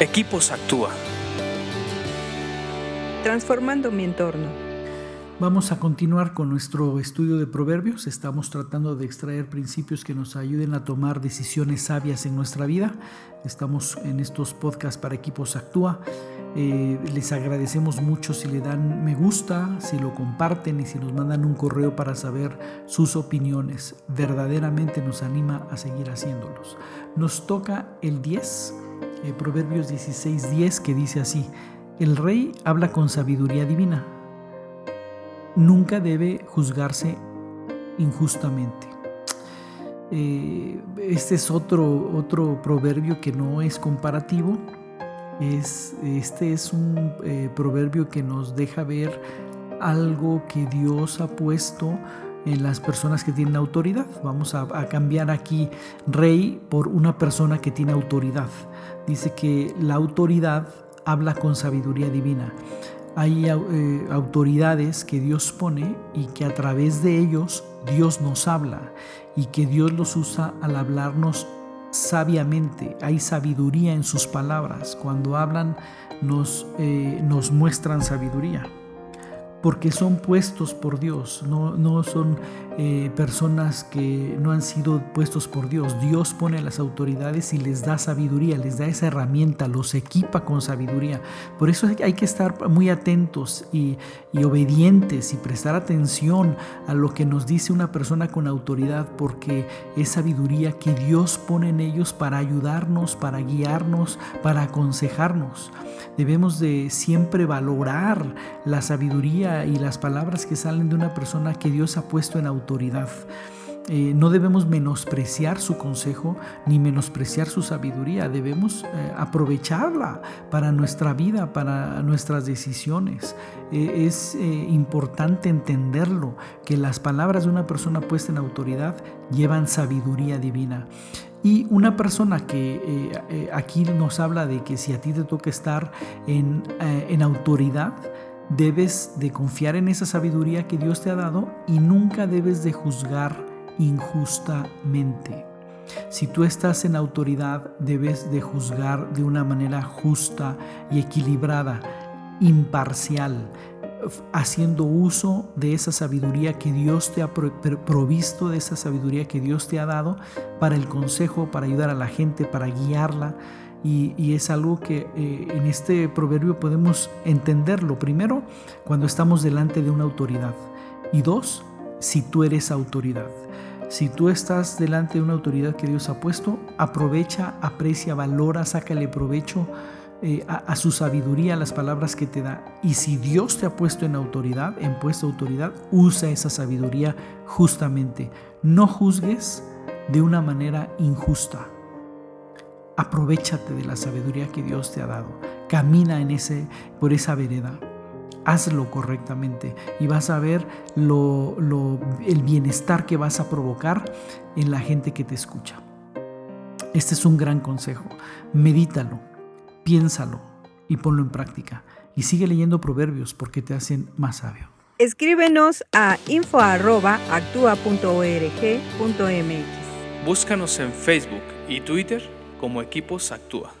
Equipos Actúa. Transformando mi entorno. Vamos a continuar con nuestro estudio de proverbios. Estamos tratando de extraer principios que nos ayuden a tomar decisiones sabias en nuestra vida. Estamos en estos podcasts para Equipos Actúa. Eh, les agradecemos mucho si le dan me gusta, si lo comparten y si nos mandan un correo para saber sus opiniones. Verdaderamente nos anima a seguir haciéndolos. Nos toca el 10 eh, Proverbios 16:10 que dice así, el rey habla con sabiduría divina, nunca debe juzgarse injustamente. Eh, este es otro, otro proverbio que no es comparativo, es, este es un eh, proverbio que nos deja ver algo que Dios ha puesto en las personas que tienen autoridad. Vamos a, cambiar aquí rey por una persona que tiene autoridad. Dice que la autoridad habla con sabiduría divina. Hay eh, autoridades que Dios pone y que a través de ellos Dios nos habla y que Dios los usa al hablarnos sabiamente. Hay sabiduría en sus palabras. Cuando hablan nos, eh, nos muestran sabiduría porque son puestos por Dios, no, no son eh, personas que no han sido puestos por Dios. Dios pone a las autoridades y les da sabiduría, les da esa herramienta, los equipa con sabiduría. Por eso hay que estar muy atentos y, y obedientes y prestar atención a lo que nos dice una persona con autoridad, porque es sabiduría que Dios pone en ellos para ayudarnos, para guiarnos, para aconsejarnos. Debemos de siempre valorar la sabiduría y las palabras que salen de una persona que Dios ha puesto en autoridad. Eh, no debemos menospreciar su consejo ni menospreciar su sabiduría, debemos eh, aprovecharla para nuestra vida, para nuestras decisiones. Eh, es importante entenderlo, que las palabras de una persona puesta en autoridad llevan sabiduría divina. Y una persona que aquí nos habla de que si a ti te toca estar en, en autoridad, debes de confiar en esa sabiduría que Dios te ha dado y nunca debes de juzgar injustamente. Si tú estás en autoridad, debes de juzgar de una manera justa y equilibrada, imparcial, haciendo uso de esa sabiduría que Dios te ha provisto, de esa sabiduría que Dios te ha dado para el consejo, para ayudar a la gente, para guiarla. Y, es algo que eh, en este proverbio podemos entenderlo. Primero, cuando estamos delante de una autoridad. Y dos, si tú eres autoridad. Si tú estás delante de una autoridad que Dios ha puesto, aprovecha, aprecia, valora, sácale provecho eh, a, su sabiduría, a las palabras que te da. Y si Dios te ha puesto en autoridad, en puesta autoridad, usa esa sabiduría justamente. No juzgues de una manera injusta. Aprovechate de la sabiduría que Dios te ha dado. Camina en ese, por esa vereda hazlo correctamente y vas a ver lo, el bienestar que vas a provocar en la gente que te escucha. Este es un gran consejo. Medítalo, piénsalo y ponlo en práctica. Y sigue leyendo proverbios porque te hacen más sabio. Escríbenos a info.actua.org.mx. Búscanos en Facebook y Twitter como Equipos Actúa.